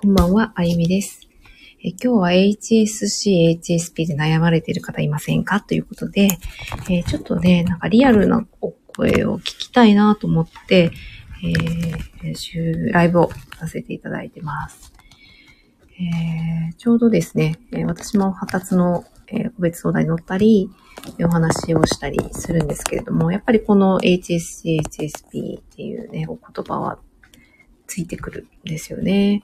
こんばんは、あゆみです。え今日は HSC、HSP で悩まれている方いませんか？ということで、えちょっとね、なんかリアルなお声を聞きたいなと思って、えーライブをさせていただいてます。えーちょうどですね、え私も発達の、え個別相談に乗ったり、お話をしたりするんですけれども、やっぱりこの HSC、HSP っていうね、お言葉はついてくるんですよね。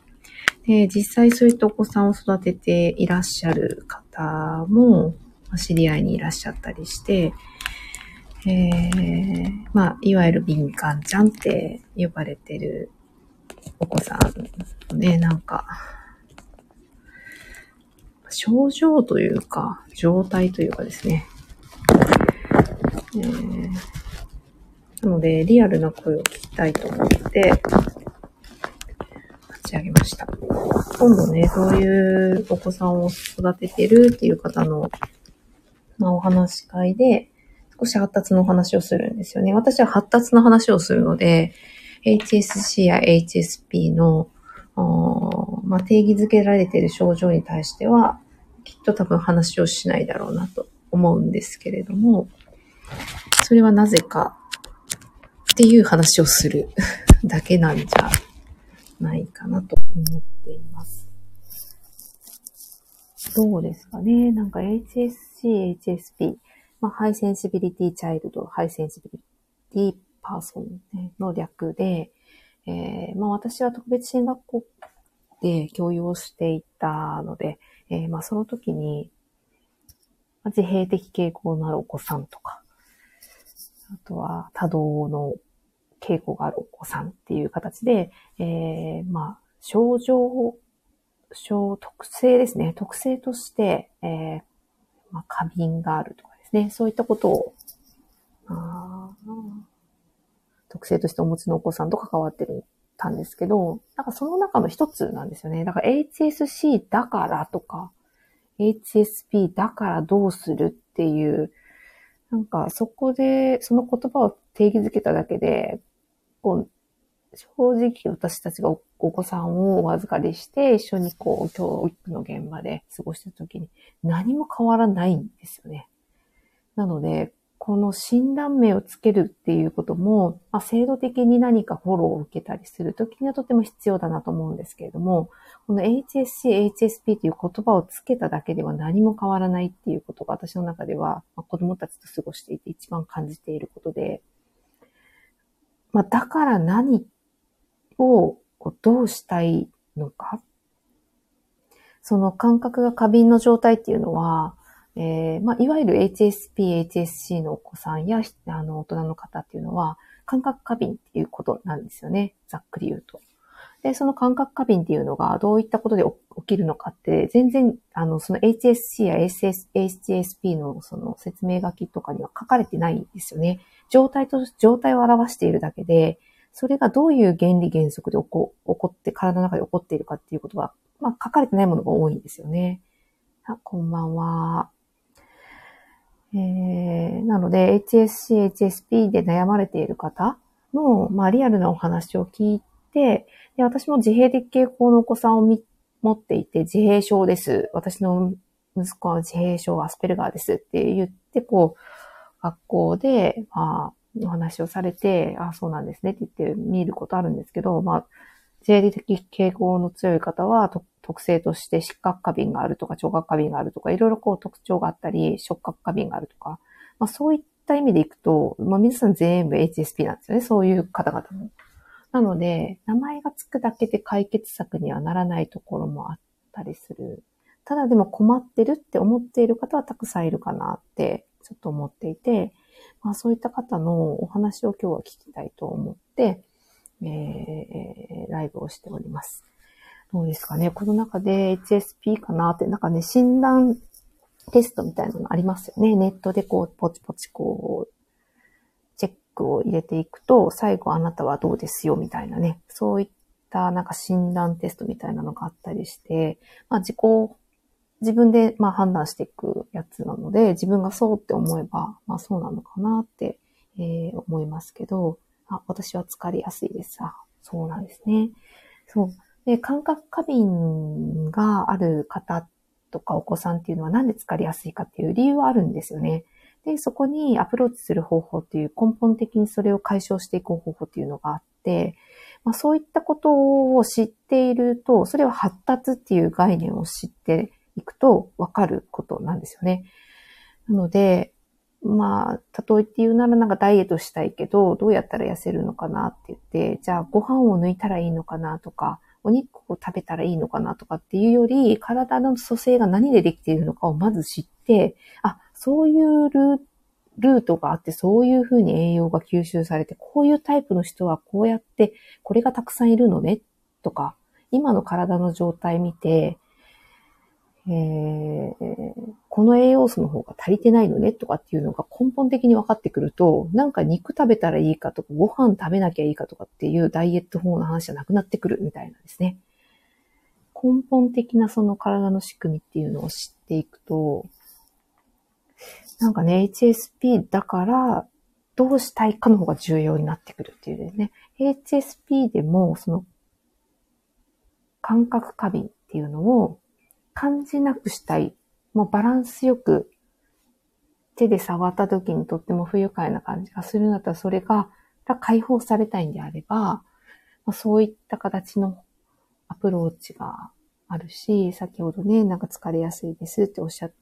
で、実際そういったお子さんを育てていらっしゃる方も、知り合いにいらっしゃったりして、えー、まあ、いわゆる敏感ちゃんって呼ばれてるお子さんね、なんか、症状というか、状態というかですね。えーなので、リアルな声を聞きたいと思って、立ち上げました。今度ね、そういうお子さんを育ててるっていう方の、まあ、お話し会で、少し発達のお話をするんですよね。私は発達の話をするので、HSC や HSP の、まあ、定義づけられている症状に対しては、きっと多分話をしないだろうなと思うんですけれども、それはなぜかっていう話をするだけなんじゃないかなと思っています。どうですかね？なんか HSC、HSP、まあ、 High Sensibility Child、 High Sensibility Person の略で、えーまあ、私は特別支援学校で教諭をしていたので、えーまあ、その時に、ま自閉的傾向のあるお子さんとか、あとは多動の傾向があるお子さんっていう形で、えー、まあ、症状、症、特性ですね。特性として、えー、まあ、過敏があるとかですね。そういったことを、あ特性としてお持ちのお子さんと関わってるたんですけど、なんかその中の一つなんですよね。だから HSC だからとか、HSP だからどうするっていう、なんかそこでその言葉を定義づけただけで、こう正直私たちがおお子さんをお預かりして一緒にこう教育の現場で過ごしてるときに何も変わらないんですよね。なので、この診断名をつけるっていうことも、まあ、制度的に何かフォローを受けたりするときにはとても必要だなと思うんですけれども、この HSC、HSP という言葉をつけただけでは何も変わらないっていうことが私の中では、まあ、子供たちと過ごしていて一番感じていることで、まあ、だから何をどうしたいのか？その感覚が過敏の状態っていうのは、えーまあ、いわゆる HSP、HSC のお子さんやあの大人の方っていうのは、感覚過敏っていうことなんですよね。ざっくり言うと。で、その感覚過敏っていうのがどういったことで起きるのかって、全然、あの、その HSC や SS HSP のその説明書きとかには書かれてないんですよね。状態と、状態を表しているだけで、それがどういう原理原則で起こ起こって、体の中で起こっているかっていうことが、まあ、書かれてないものが多いんですよね。あ、こんばんは。えー、なので、HSC、HSP で悩まれている方の、まあ、リアルなお話を聞いて、で私も自閉的傾向のお子さんをみ持っていて、自閉症です。私の息子は自閉症アスペルガーですって言って、こう、学校で、まあ、お話をされて、あ、そうなんですねって言って見ることあるんですけど、まあ、自閉的傾向の強い方は、特性として失格過敏があるとか、聴覚過敏があるとか、いろいろこう特徴があったり、触覚過敏があるとか、まあそういった意味でいくと、まあ皆さん全部 HSP なんですよね。そういう方々も。なので、名前がつくだけで解決策にはならないところもあったりする。ただでも困ってるって思っている方はたくさんいるかなって、ちょっと思っていて、まあそういった方のお話を今日は聞きたいと思って、えー、ライブをしております。どうですかね？この中で HSP かなって、なんかね、診断テストみたいなのありますよね。ネットでこう、ポチポチこう、チェックを入れていくと、最後あなたはどうですよみたいなね。そういったなんか診断テストみたいなのがあったりして、まあ自己、自分でまあ判断していくやつなので、自分がそうって思えば、まあそうなのかなって、えー思いますけど、あ、私は疲れやすいです。あ、そうなんですね。そう。で、感覚過敏がある方とかお子さんっていうのはなんで疲れやすいかっていう理由はあるんですよね。で、そこにアプローチする方法っていう根本的にそれを解消していく方法っていうのがあって、まあ、そういったことを知っていると、それは発達っていう概念を知っていくとわかることなんですよね。なので、まあ、例えって言うならなんかダイエットしたいけど、どうやったら痩せるのかなって言って、じゃあご飯を抜いたらいいのかなとか、お肉を食べたらいいのかなとかっていうより、体の組成が何でできているのかをまず知って、あ、そういうルートがあって、そういうふうに栄養が吸収されて、こういうタイプの人はこうやって、これがたくさんいるのね、とか、今の体の状態見て、えー、この栄養素の方が足りてないのねとかっていうのが根本的に分かってくると、なんか肉食べたらいいかとか、ご飯食べなきゃいいかとかっていうダイエット法の話じゃなくなってくるみたいなんですね。根本的なその体の仕組みっていうのを知っていくと、なんかね、HSP だからどうしたいかの方が重要になってくるっていうですね。HSP でもその感覚過敏っていうのを感じなくしたい。もうバランスよく手で触った時にとっても不愉快な感じがするんだったら、それが解放されたいんであれば、ま、そういった形のアプローチがあるし、先ほどね、なんか疲れやすいですっておっしゃっ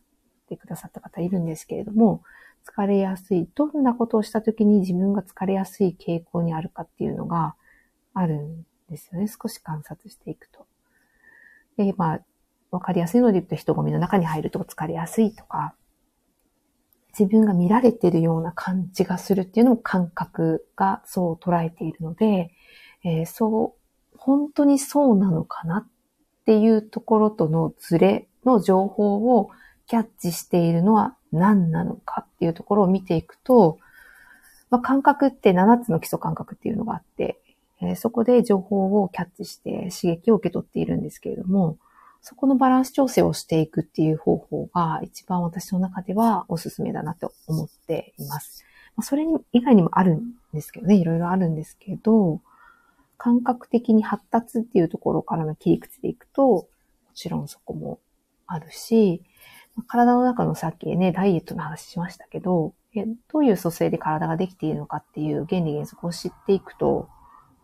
てくださった方いるんですけれども、疲れやすい、どんなことをした時に自分が疲れやすい傾向にあるかっていうのがあるんですよね。少し観察していくと。で、まあ、わかりやすいので言うと人混みの中に入ると疲れやすいとか、自分が見られてるような感じがするっていうのも感覚がそう捉えているので、えー、そう、本当にそうなのかなっていうところとのズレの情報をキャッチしているのは何なのかっていうところを見ていくと、まあ、感覚って7つの基礎感覚っていうのがあって、えー、そこで情報をキャッチして刺激を受け取っているんですけれども、そこのバランス調整をしていくっていう方法が一番私の中ではおすすめだなと思っています。それ以外にもあるんですけどね、いろいろあるんですけど、感覚的に発達っていうところからの切り口でいくと、もちろんそこもあるし、体の中のさっきね、ダイエットの話しましたけど、どういう組成で体ができているのかっていう原理原則を知っていくと、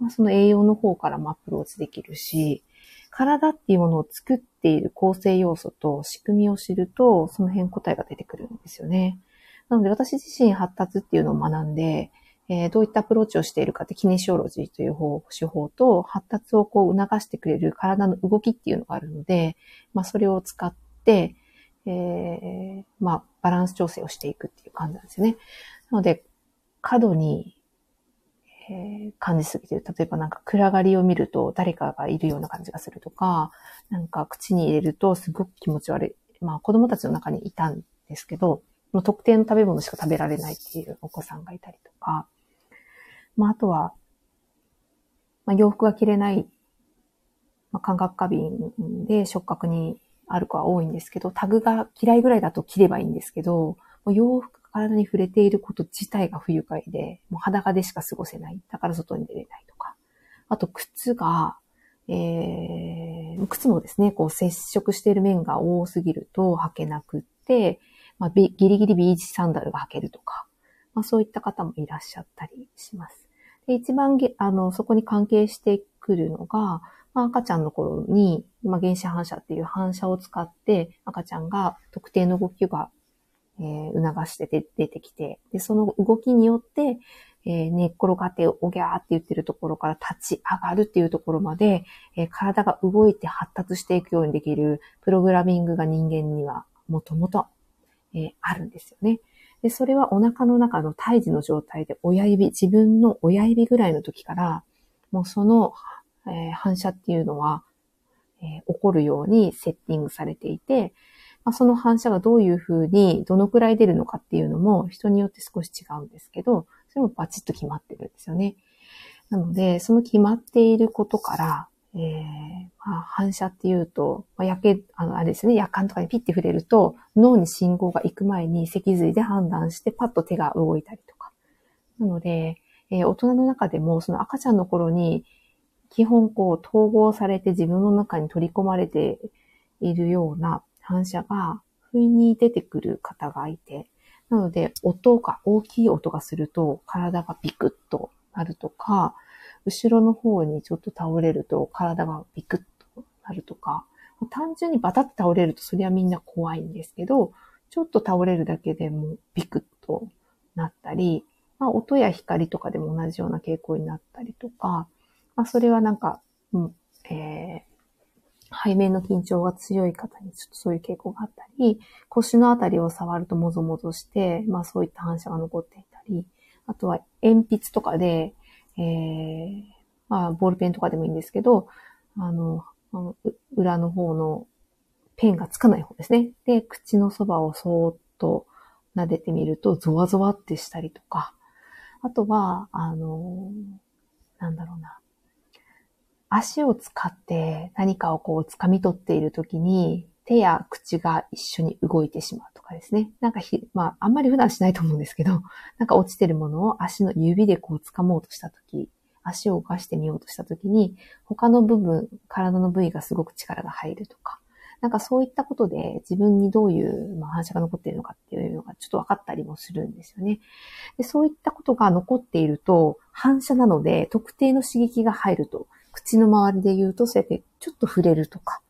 まあ、その栄養の方からもアプローチできるし、体っていうものを作っている構成要素と仕組みを知ると、その辺答えが出てくるんですよね。なので私自身発達っていうのを学んで、えー、どういったアプローチをしているかってキネシオロジーという方手法と発達をこう促してくれる体の動きっていうのがあるので、まあそれを使って、えー、まあバランス調整をしていくっていう感じなんですよね。なので、過度にえー、感じすぎてる。例えばなんか暗がりを見ると誰かがいるような感じがするとか、なんか口に入れるとすごく気持ち悪い。まあ子供たちの中にいたんですけど、もう特定の食べ物しか食べられないっていうお子さんがいたりとか、まああとは、まあ、洋服が着れない、まあ、感覚過敏で触覚にある子は多いんですけど、タグが嫌いぐらいだと着ればいいんですけど、洋服体に触れていること自体が不愉快で、もう裸でしか過ごせない。だから外に出れないとか。あと、靴が、えー、靴もですね、こう接触している面が多すぎると履けなくって、まあ、ギリギリビーチサンダルが履けるとか、まあ、そういった方もいらっしゃったりします。で一番げあの、そこに関係してくるのが、まあ、赤ちゃんの頃に、まあ、原子反射っていう反射を使って赤ちゃんが特定の動きがえー、促して出てきて、で、その動きによって、えー、寝っ転がっておぎゃーって言ってるところから立ち上がるっていうところまで、えー、体が動いて発達していくようにできるプログラミングが人間にはもともと、えあるんですよね。で、それはお腹の中の胎児の状態で親指、自分の親指ぐらいの時から、もうその、え反射っていうのは、え起こるようにセッティングされていて、まあ、その反射がどういうふうに、どのくらい出るのかっていうのも人によって少し違うんですけど、それもバチッと決まってるんですよね。なので、その決まっていることから、えーまあ、反射っていうと、まあ、やけ、あの、あれですね、夜間とかにピッて触れると、脳に信号が行く前に脊髄で判断してパッと手が動いたりとか。なので、えー、大人の中でも、その赤ちゃんの頃に基本こう統合されて自分の中に取り込まれているような反射が不意に出てくる方がいて、なので音が、大きい音がすると体がビクッとなるとか、後ろの方にちょっと倒れると体がビクッとなるとか、単純にバタッと倒れるとそれはみんな怖いんですけど、ちょっと倒れるだけでもビクッとなったり、まあ、音や光とかでも同じような傾向になったりとか、まあ、それはなんか、うん、えー、背面の緊張が強い方にちょっとそういう傾向があったり、腰のあたりを触るともぞもぞして、まあそういった反射が残っていたり、あとは鉛筆とかで、えー、まあボールペンとかでもいいんですけど、あの、裏の方のペンがつかない方ですね。で、口のそばをそーっと撫でてみると、ゾワゾワってしたりとか、あとは、あの、なんだろうな。足を使って何かをこう掴み取っているときに、手や口が一緒に動いてしまうとかですね。なんかひ、まあ、あんまり普段しないと思うんですけど、なんか落ちてるものを足の指でこう掴もうとしたとき、足を動かしてみようとしたときに、他の部分、体の部位がすごく力が入るとか、なんかそういったことで自分にどういう、ま、反射が残っているのかっていうのがちょっと分かったりもするんですよね。でそういったことが残っていると、反射なので特定の刺激が入ると、口の周りで言うとそうやってちょっと触れるとか、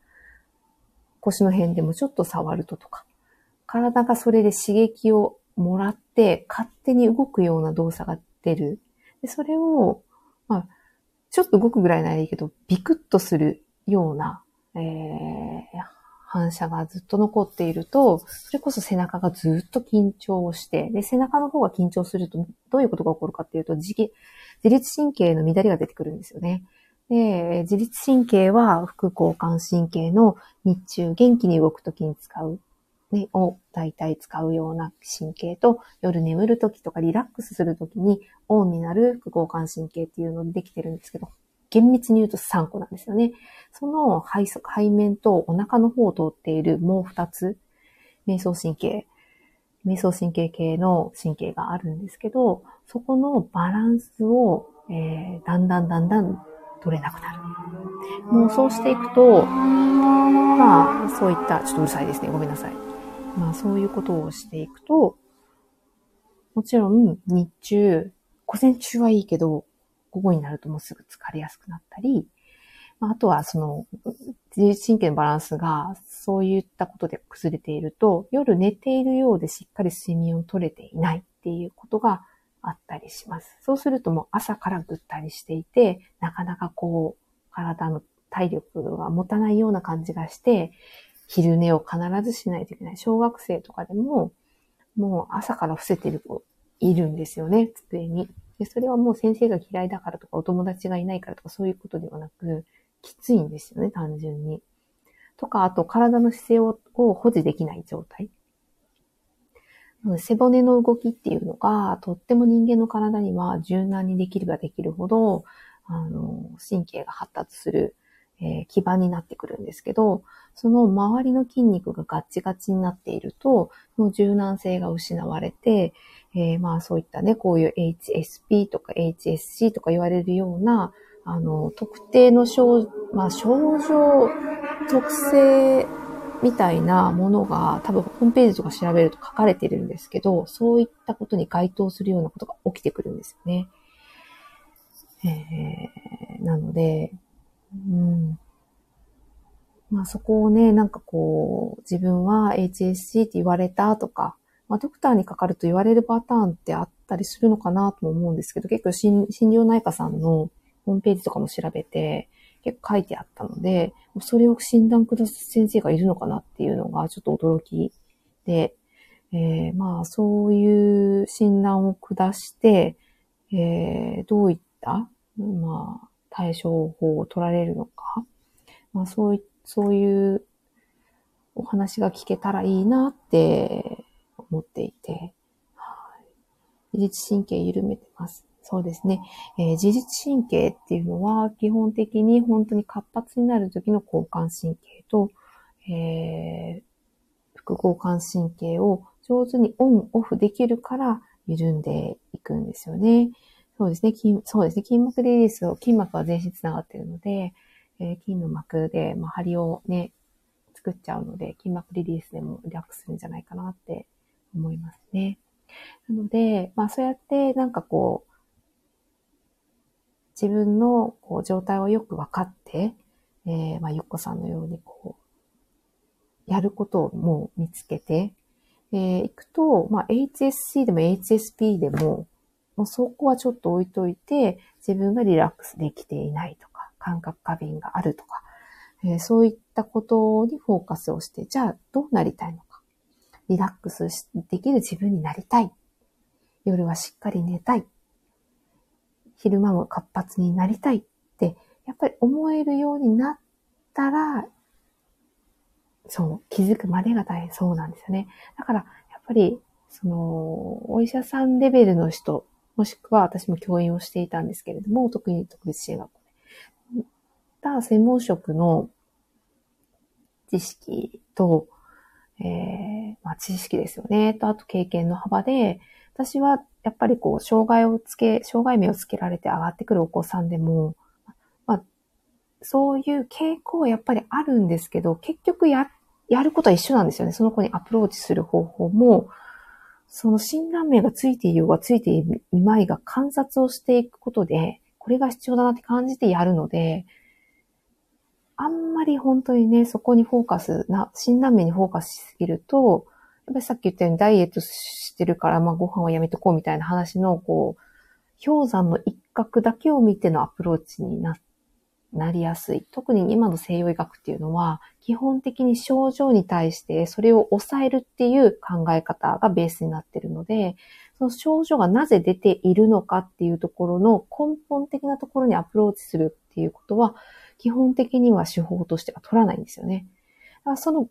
腰の辺でもちょっと触るととか、体がそれで刺激をもらって勝手に動くような動作が出る。でそれを、まあ、ちょっと動くぐらいならいいけど、ビクッとするような、えー、反射がずっと残っていると、それこそ背中がずっと緊張して、で、背中の方が緊張すると、どういうことが起こるかっていうと、自自律神経の乱れが出てくるんですよね。で、自律神経は副交感神経の日中元気に動くときに使う、ね、を大体使うような神経と、夜眠るときとかリラックスするときにオンになる副交感神経っていうのでできてるんですけど、厳密に言うと3個なんですよね。その背背面とお腹の方を通っているもう2つ、瞑想神経、瞑想神経系の神経があるんですけど、そこのバランスを、えー、だんだんだんだん取れなくなる。もうそうしていくと、まあ、そういった、ちょっとうるさいですね。ごめんなさい。まあ、そういうことをしていくと、もちろん、日中、午前中はいいけど、午後になるともうすぐ疲れやすくなったり、まあとはその自律神経のバランスがそういったことで崩れていると、夜寝ているようでしっかり睡眠を取れていないっていうことがあったりします。そうするともう朝からぐったりしていて、なかなかこう体の体力が持たないような感じがして、昼寝を必ずしないといけない。小学生とかでも、もう朝から伏せてる子いるんですよね、机に。で、それはもう先生が嫌いだからとか、お友達がいないからとか、そういうことではなく、きついんですよね、単純に。とか、あと体の姿勢をを保持できない状態。背骨の動きっていうのが、とっても人間の体には柔軟にできればできるほど、あの、神経が発達する、えー、基盤になってくるんですけど、その周りの筋肉がガッチガチになっていると、その柔軟性が失われて、えー、まあそういったね、こういう HSP とか HSC とか言われるような、あの、特定の症、まあ症状特性みたいなものが多分ホームページとか調べると書かれてるんですけど、そういったことに該当するようなことが起きてくるんですよね。えー、なので、うん。まあそこをね、なんかこう、自分は HSC って言われたとか、まあ、ドクターにかかると言われるパターンってあったりするのかなとも思うんですけど、結構心療内科さんのホームページとかも調べて、結構書いてあったので、それを診断下す先生がいるのかなっていうのがちょっと驚きで、えー、まあそういう診断を下して、えー、どういった、まあ、対処法を取られるのか、まあそういそういうお話が聞けたらいいなって思っていて、はい、自律神経緩めてます。そうですね、えー、自律神経っていうのは基本的に本当に活発になる時の交感神経と、えー、副交感神経を上手にオンオフできるから緩んでいくんですよね。そうですね、筋、そうですね、筋膜リリースを、筋膜は全身繋がっているので、えー、筋の膜で、まあ、張りをね、作っちゃうので、筋膜リリースでもリラックスするんじゃないかなって思いますね。なので、まあそうやってなんかこう、自分のこう状態をよく分かって、えー、まあゆっこさんのようにこう、やることをもう見つけて、えー、いくと、まあ HSC でも HSP でも、もうそこはちょっと置いといて、自分がリラックスできていないとか、感覚過敏があるとか、えー、そういったことにフォーカスをして、じゃあどうなりたいのか。リラックスできる自分になりたい。夜はしっかり寝たい。昼間も活発になりたいって、やっぱり思えるようになったら、そう、気づくまでが大変そうなんですよね。だから、やっぱり、その、お医者さんレベルの人、もしくは私も教員をしていたんですけれども、特に特別支援学校で。た専門職の知識と、えー、まあ、知識ですよね。と、あと経験の幅で、私はやっぱりこう、障害をつけ、障害名をつけられて上がってくるお子さんでも、まあ、そういう傾向はやっぱりあるんですけど、結局や、やることは一緒なんですよね。その子にアプローチする方法も、その診断名がついていようがついていまいが観察をしていくことで、これが必要だなって感じてやるので、あんまり本当にね、そこにフォーカスな、診断名にフォーカスしすぎると、やっぱりさっき言ったようにダイエットしてるから、まあご飯はやめとこうみたいな話の、こう、氷山の一角だけを見てのアプローチにな、なりやすい。特に今の西洋医学っていうのは、基本的に症状に対してそれを抑えるっていう考え方がベースになってるので、その症状がなぜ出ているのかっていうところの根本的なところにアプローチするっていうことは、基本的には手法としては取らないんですよね。だからその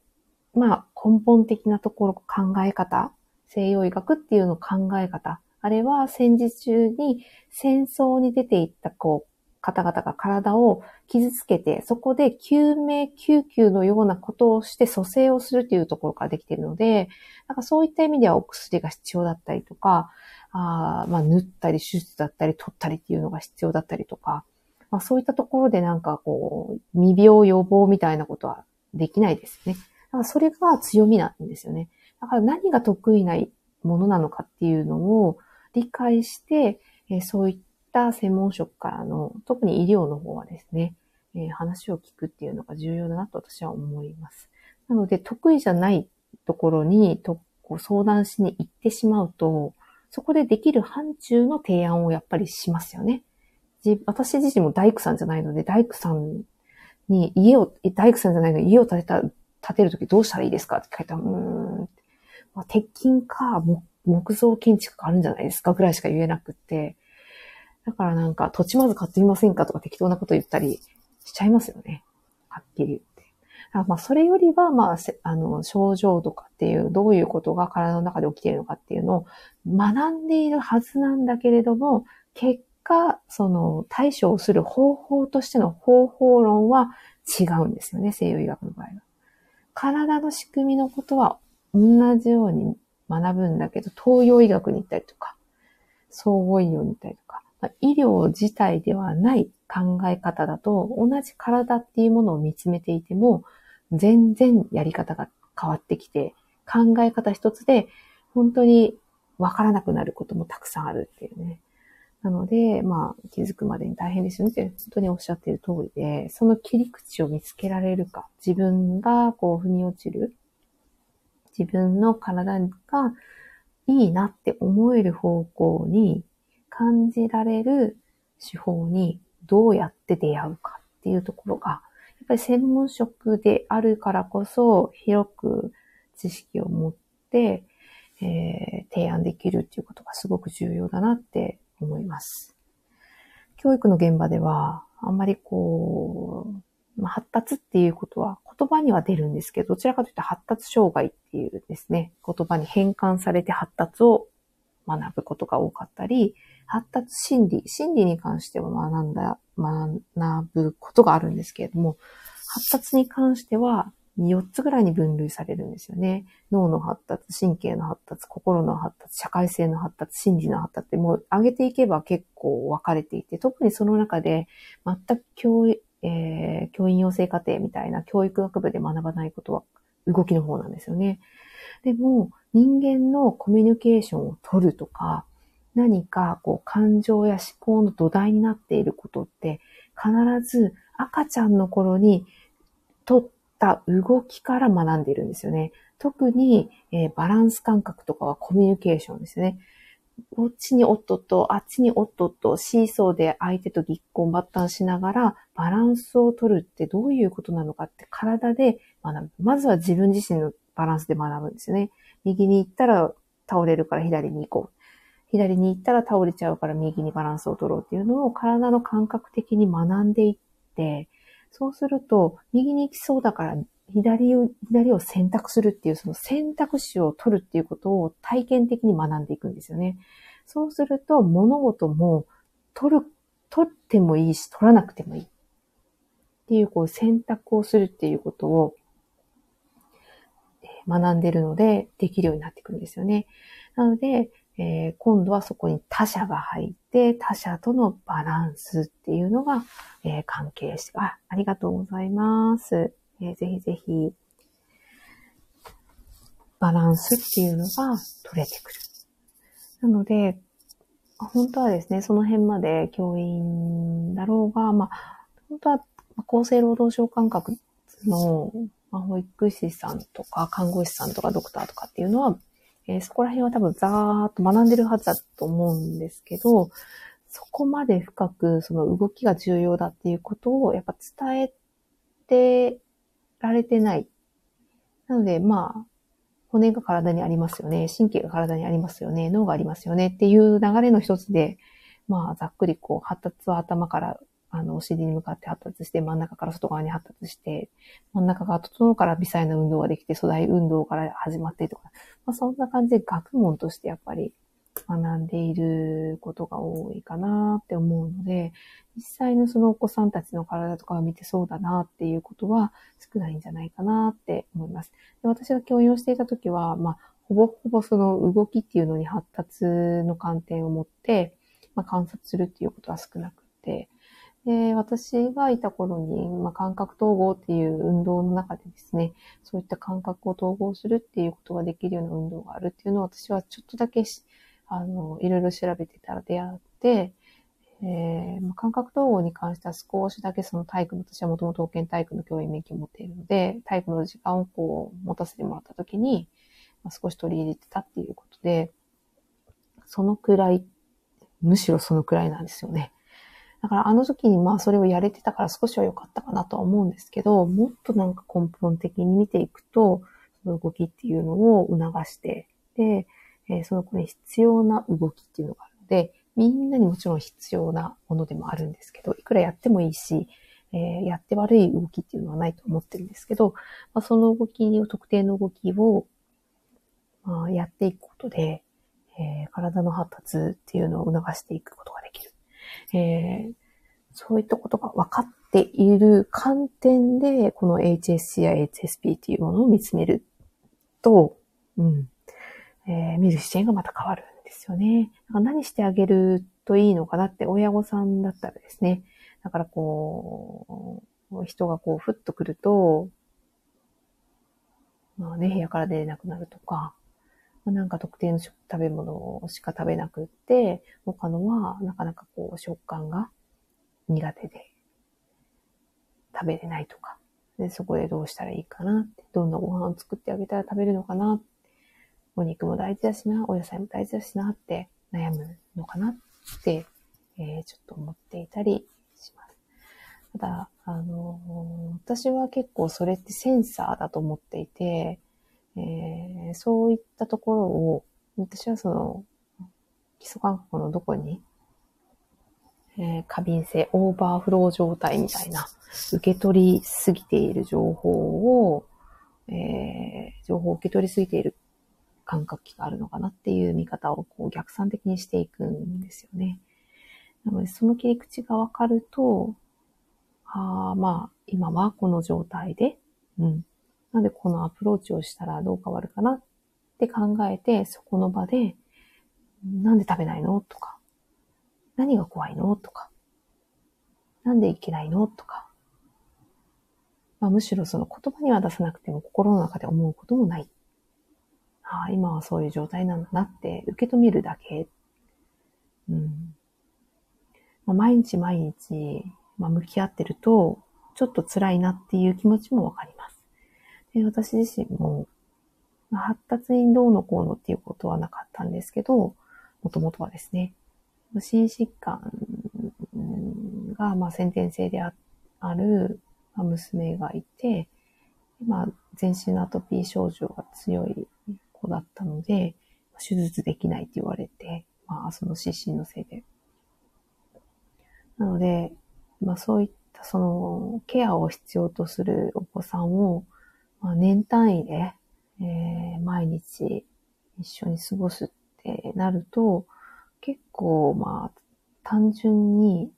まあ、根本的なところ、考え方、西洋医学っていうの考え方、あれは戦時中に戦争に出ていったこう方々が体を傷つけて、そこで救命救急のようなことをして蘇生をするというところからできているので、なんかそういった意味ではお薬が必要だったりとか、あまあ、縫ったり手術だったり取ったりっていうのが必要だったりとか、まあ、そういったところでなんかこう、未病予防みたいなことはできないですね。だからそれが強みなんですよね。だから何が得意なものなのかっていうのを理解して、えそういった専門職からの、特に医療の方はですね、え話を聞くっていうのが重要だなと私は思います。なので、得意じゃないところにとこう相談しに行ってしまうと、そこでできる範疇の提案をやっぱりしますよね。私自身も大工さんじゃないので、大工さんに家を、大工さんじゃないのに家を建てた建てるときどうしたらいいですかって書いたら、うーん、まあ、鉄筋か木造建築があるんじゃないですかぐらいしか言えなくって、だからなんか土地まず買ってみませんかとか適当なこと言ったりしちゃいますよね。はっきり言って。まあ、それよりは、まあ、あの、症状とかっていう、どういうことが体の中で起きているのかっていうのを学んでいるはずなんだけれども、結果、その、対処をする方法としての方法論は違うんですよね、西洋医学の場合は。体の仕組みのことは同じように学ぶんだけど、東洋医学に行ったりとか、総合医療に行ったりとか、まあ、医療自体ではない考え方だと、同じ体っていうものを見つめていても、全然やり方が変わってきて、考え方一つで本当にわからなくなることもたくさんあるっていうね。なので、まあ、気づくまでに大変ですよねって、本当におっしゃっている通りで、その切り口を見つけられるか、自分がこう、腑に落ちる、自分の体がいいなって思える方向に感じられる手法にどうやって出会うかっていうところが、やっぱり専門職であるからこそ、広く知識を持って、えー、提案できるっていうことがすごく重要だなって思います。教育の現場では、あんまりこう、まあ、発達っていうことは言葉には出るんですけど、どちらかというと発達障害っていうですね、言葉に変換されて発達を学ぶことが多かったり、発達心理、心理に関しては学んだ、学ぶことがあるんですけれども、発達に関しては4つぐらいに分類されるんですよね。脳の発達、神経の発達、心の発達、社会性の発達、心理の発達ってもう上げていけば結構分かれていて、特にその中で全く教,、えー、教員養成課程みたいな教育学部で学ばないことは動きの方なんですよね。でも人間のコミュニケーションを取るとか、何かこう感情や思考の土台になっていることって必ず赤ちゃんの頃に取った動きから学んでいるんですよね。特に、えー、バランス感覚とかはコミュニケーションですね。こっちにおっとっと、あっちにおっとっと、シーソーで相手とぎっこんばったんしながら、バランスを取るってどういうことなのかって体で学ぶ。まずは自分自身のバランスで学ぶんですよね。右に行ったら倒れるから左に行こう。左に行ったら倒れちゃうから右にバランスを取ろうっていうのを体の感覚的に学んでいって、そうすると、右に行きそうだから左を、左を選択するっていう、その選択肢を取るっていうことを体験的に学んでいくんですよね。そうすると、物事も取る、取ってもいいし、取らなくてもいい。っていう、こう、選択をするっていうことを学んでるので、できるようになってくるんですよね。なので、えー、今度はそこに他者が入って、他者とのバランスっていうのが、えー、関係して、あ、ありがとうございます。えー、ぜひぜひ、バランスっていうのが取れてくる。なので、本当はですね、その辺まで教員だろうが、まあ、本当は厚生労働省感覚の、まあ、保育士さんとか看護師さんとかドクターとかっていうのは、えー、そこら辺は多分ざーっと学んでるはずだと思うんですけど、そこまで深くその動きが重要だっていうことをやっぱ伝えてられてない。なので、まあ、骨が体にありますよね。神経が体にありますよね。脳がありますよね。っていう流れの一つで、まあ、ざっくりこう、発達は頭からあの、お尻に向かって発達して、真ん中から外側に発達して、真ん中が整うから微細な運動ができて、粗大運動から始まってとか、まあ、そんな感じで学問としてやっぱり学んでいることが多いかなって思うので、実際のそのお子さんたちの体とかを見てそうだなっていうことは少ないんじゃないかなって思います。で私が教員をしていた時は、まあ、ほぼほぼその動きっていうのに発達の観点を持って、まあ、観察するっていうことは少なくて、で、私がいた頃に、まあ、感覚統合っていう運動の中でですね、そういった感覚を統合するっていうことができるような運動があるっていうのを私はちょっとだけあの、いろいろ調べてたら出会って、えー、まあ、感覚統合に関しては少しだけその体育の、私はもともと保健体育の教員免許を持っているので、体育の時間をこう持たせてもらったときに、まあ、少し取り入れてたっていうことで、そのくらい、むしろそのくらいなんですよね。だからあの時にまあそれをやれてたから少しは良かったかなとは思うんですけど、もっとなんか根本的に見ていくと、その動きっていうのを促して、で、え、その子に必要な動きっていうのがあるので、みんなにもちろん必要なものでもあるんですけど、いくらやってもいいし、えー、やって悪い動きっていうのはないと思ってるんですけど、まあ、その動きを、特定の動きを、まあ、やっていくことで、えー、体の発達っていうのを促していくことができる。えー、そういったことが分かっている観点で、この HSC や HSP っていうものを見つめると、うん、えー、見る視点がまた変わるんですよね。だから何してあげるといいのかなって親御さんだったらですね。だからこう、人がこう、ふっと来ると、まあね、部屋から出れなくなるとか、なんか特定の食べ物しか食べなくって、他のはなかなかこう食感が苦手で食べれないとか、でそこでどうしたらいいかなって、どんなご飯を作ってあげたら食べるのかな、お肉も大事だしな、お野菜も大事だしなって。悩むのかなって、えー、ちょっと思っていたりします。ただ、あのー、私は結構それってセンサーだと思っていて、えー、そういったところを、私はその、基礎感覚のどこに、えー、過敏性、オーバーフロー状態みたいな、受け取りすぎている情報を、えー、情報を受け取りすぎている感覚器があるのかなっていう見方をこう逆算的にしていくんですよね。なので、その切り口がわかると、ああ、まあ、今はこの状態で、うん、なんでこのアプローチをしたらどう変わるかなって考えて、そこの場で、なんで食べないのとか、何が怖いのとか、なんでいけないのとか、まあ、むしろその言葉には出さなくても心の中で思うこともない。ああ、今はそういう状態なんだなって受け止めるだけ。うん。まあ、毎日毎日、まあ、向き合ってると、ちょっと辛いなっていう気持ちもわかります。で私自身も、まあ、発達にどうのこうのっていうことはなかったんですけど、もともとはですね、心疾患が、まあ、先天性である娘がいて、まあ、全身のアトピー症状が強い子だったので、手術できないって言われて、まあ、その失神のせいで。なので、まあ、そういったそのケアを必要とするお子さんを、まあ、年単位で、えー、毎日一緒に過ごすってなると、結構、まあ、単純に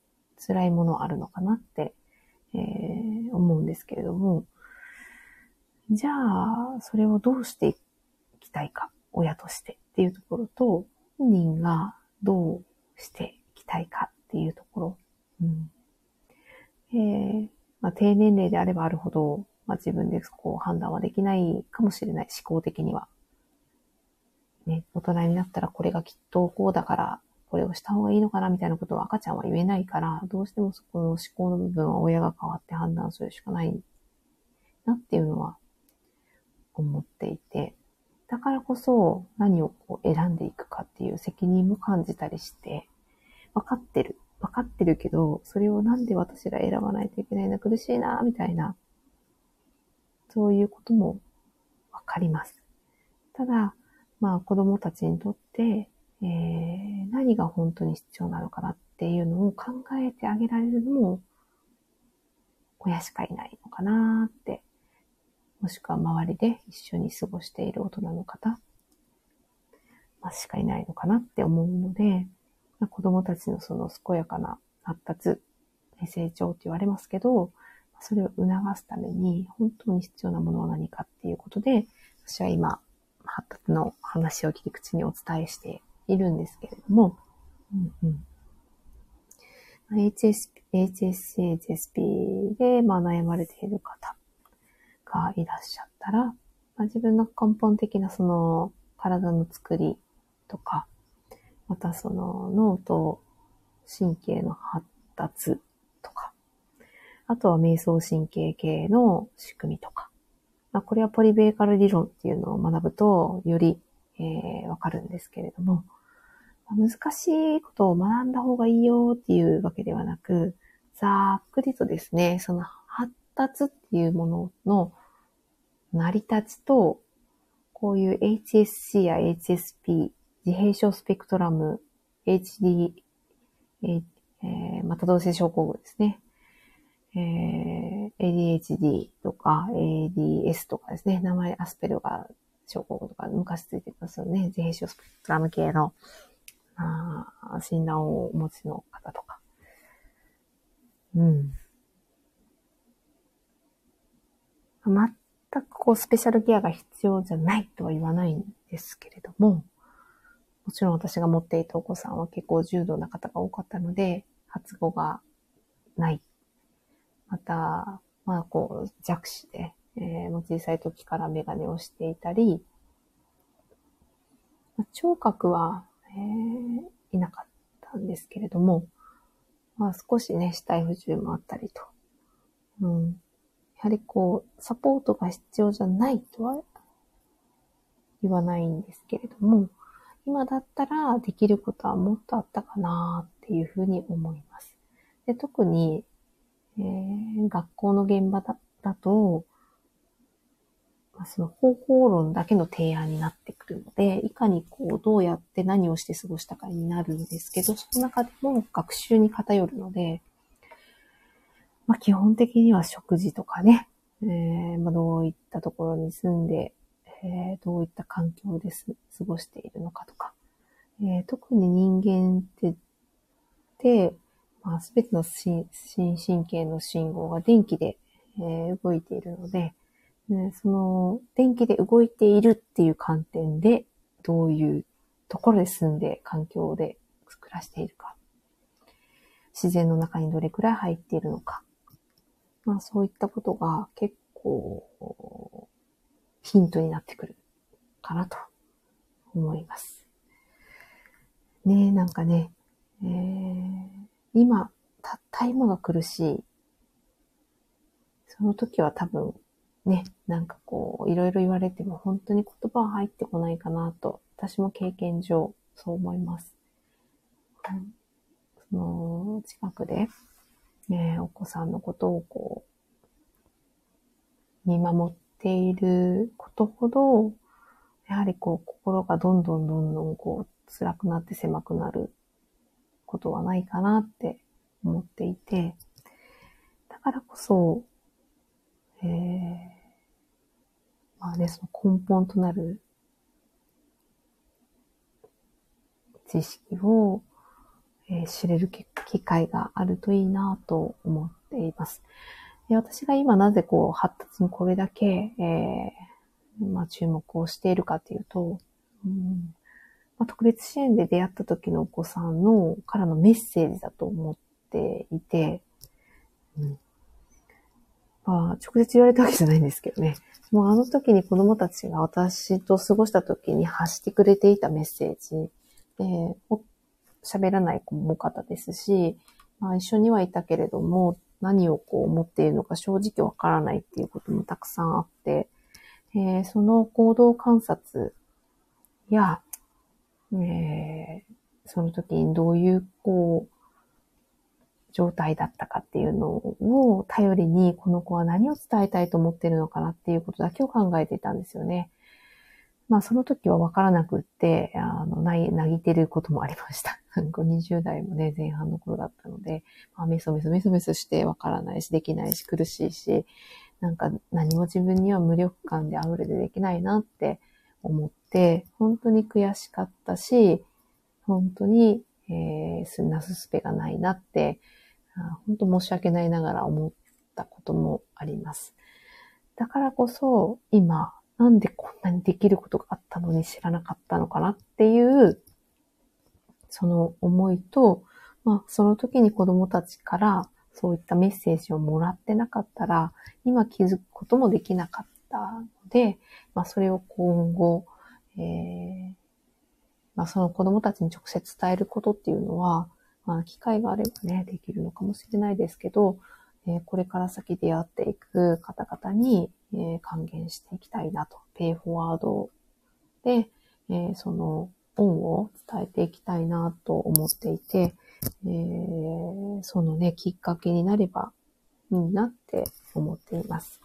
辛いものあるのかなって、えー、思うんですけれども、じゃあ、それをどうしていきたいか、親としてっていうところと、本人がどうしていきたいかっていうところ。うんえーまあ、低年齢であればあるほど、まあ、自分でこう判断はできないかもしれない、思考的には。ね、大人になったらこれがきっとこうだから、これをした方がいいのかなみたいなことは赤ちゃんは言えないから、どうしてもそこの思考の部分は親が変わって判断するしかないなっていうのは思っていて、だからこそ何をこう選んでいくかっていう責任も感じたりして、分かってる。分かってるけど、それをなんで私が選ばないといけないの苦しいな、みたいな、そういうことも分かります。ただ、まあ子供たちにとって、えー、何が本当に必要なのかなっていうのを考えてあげられるのも、親しかいないのかなって、もしくは周りで一緒に過ごしている大人の方、まあ、しかいないのかなって思うので、ま、子供たちのその健やかな発達、成長って言われますけど、それを促すために本当に必要なものは何かっていうことで、私は今、発達の話を切り口にお伝えしているんですけれども、うんうん。HS、HSC、HSP で、まあ、悩まれている方がいらっしゃったら、まあ、自分の根本的なその体の作りとか、またその脳と神経の発達、あとは瞑想神経系の仕組みとか、まあ、これはポリベーカル理論っていうのを学ぶと、より、えー、わかるんですけれども、難しいことを学んだ方がいいよっていうわけではなく、ざっくりとですね、その発達っていうものの成り立ちと、こういう HSC や HSP、自閉症スペクトラム、HD、えー、また同性症候群ですね。えー、ADHD とか ADS とかですね。名前アスペルガー症候群とか昔ついてますよね。自閉症スペクトラム系のあ診断をお持ちの方とか。うん。全くこうスペシャルケアが必要じゃないとは言わないんですけれども、もちろん私が持っていたお子さんは結構重度な方が多かったので、発語がない。また、まあこう弱視で、えー、もう小さい時からメガネをしていたり、聴覚はえー、いなかったんですけれども、まあ少しね、死体不自由もあったりと。うん。やはりこう、サポートが必要じゃないとは言わないんですけれども、今だったらできることはもっとあったかなっていうふうに思います。で特に、えー、学校の現場だだと、まあ、その方法論だけの提案になってくるので、いかにこう、どうやって何をして過ごしたかになるんですけど、その中でも学習に偏るので、まあ、基本的には食事とかね、えー、まあ、どういったところに住んで、えー、どういった環境で過ごしているのかとか、えー、特に人間って、で、まあ、すべての心神経の信号が電気で、えー、動いているので、ね、その、電気で動いているっていう観点で、どういうところで住んで、環境で暮らしているか。自然の中にどれくらい入っているのか。まあそういったことが結構ヒントになってくるかなと思います。ねえ、なんかね、えー、今、たった今が苦しい。その時は多分ね、なんかこう、いろいろ言われても本当に言葉は入ってこないかなと、私も経験上そう思います。その、近くで、ね、お子さんのことをこう、見守っていることほど、やはりこう、心がどんどんどんどんこう、辛くなって狭くなることはないかなって思っていて、だからこそ、えー、まあね、その根本となる知識を、えー、知れる機会があるといいなと思っています。で私が今なぜこう発達にこれだけ、えー、まあ、注目をしているかというと、うんまあ、特別支援で出会った時のお子さんのからのメッセージだと思っていて、うん。まあ、直接言われたわけじゃないんですけどね。もうあの時に子供たちが私と過ごした時に発してくれていたメッセージで、喋らない子も多かったですし、まあ一緒にはいたけれども、何をこう思っているのか正直わからないっていうこともたくさんあって、えー、その行動観察や、えー、その時にどういうこう、状態だったかっていうのを頼りに、この子は何を伝えたいと思ってるのかなっていうことだけを考えていたんですよね。まあその時はわからなくって、あの、なぎ、なぎてることもありました。20代もね、前半の頃だったので、まあ、メソメソメソメソしてわからないし、できないし、苦しいし、なんか何も自分には無力感で溢れてできないなって思って、本当に悔しかったし、本当に、えー、なすすべがないなって本当申し訳ないながら思ったこともあります。だからこそ、今、なんでこんなにできることがあったのに知らなかったのかなっていう、その思いと、まあ、その時に子供たちからそういったメッセージをもらってなかったら、今気づくこともできなかったで、まあ、それを今後、えー、まあ、その子供たちに直接伝えることっていうのは、まあ、機会があればね、できるのかもしれないですけど、えー、これから先出会っていく方々に、えー、還元していきたいなと。ペイフォワードで、えー、その恩を伝えていきたいなと思っていて、えー、そのね、きっかけになればいいなって思っています。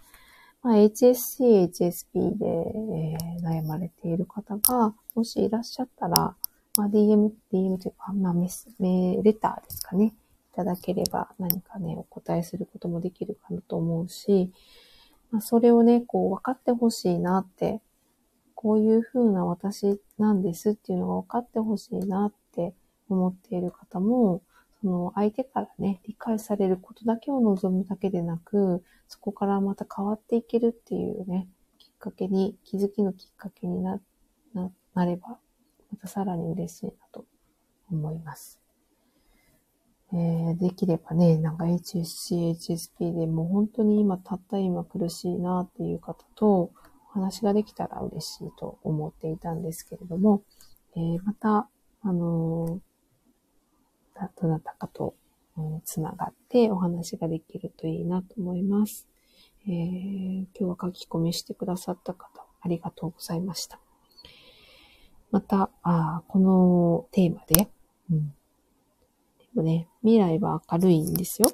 まあ、HSC、HSP で、えー、悩まれている方が、もしいらっしゃったら、まあ、DM、DM というか、まあ、メス、メレターですかね。いただければ何かね、お答えすることもできるかなと思うし、まあ、それをね、こう、分かってほしいなって、こういう風な私なんですっていうのが分かってほしいなって思っている方も、その相手からね、理解されることだけを望むだけでなく、そこからまた変わっていけるっていうね、きっかけに、気づきのきっかけにな、な、なればまたさらに嬉しいなと思います。えー、できればね、なんか HSC、HSP でもう本当に今、たった今苦しいなっていう方とお話ができたら嬉しいと思っていたんですけれども、えー、また、あのー、どなたかと、うん、つながってお話ができるといいなと思います。えー、今日は書き込みしてくださった方、ありがとうございました。また、あこのテーマで、うん。でもね、未来は明るいんですよ。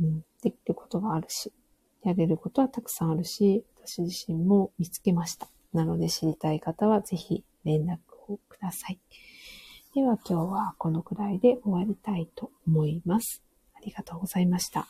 うん。できることがあるし、やれることはたくさんあるし、私自身も見つけました。なので知りたい方はぜひ連絡をください。では今日はこのくらいで終わりたいと思います。ありがとうございました。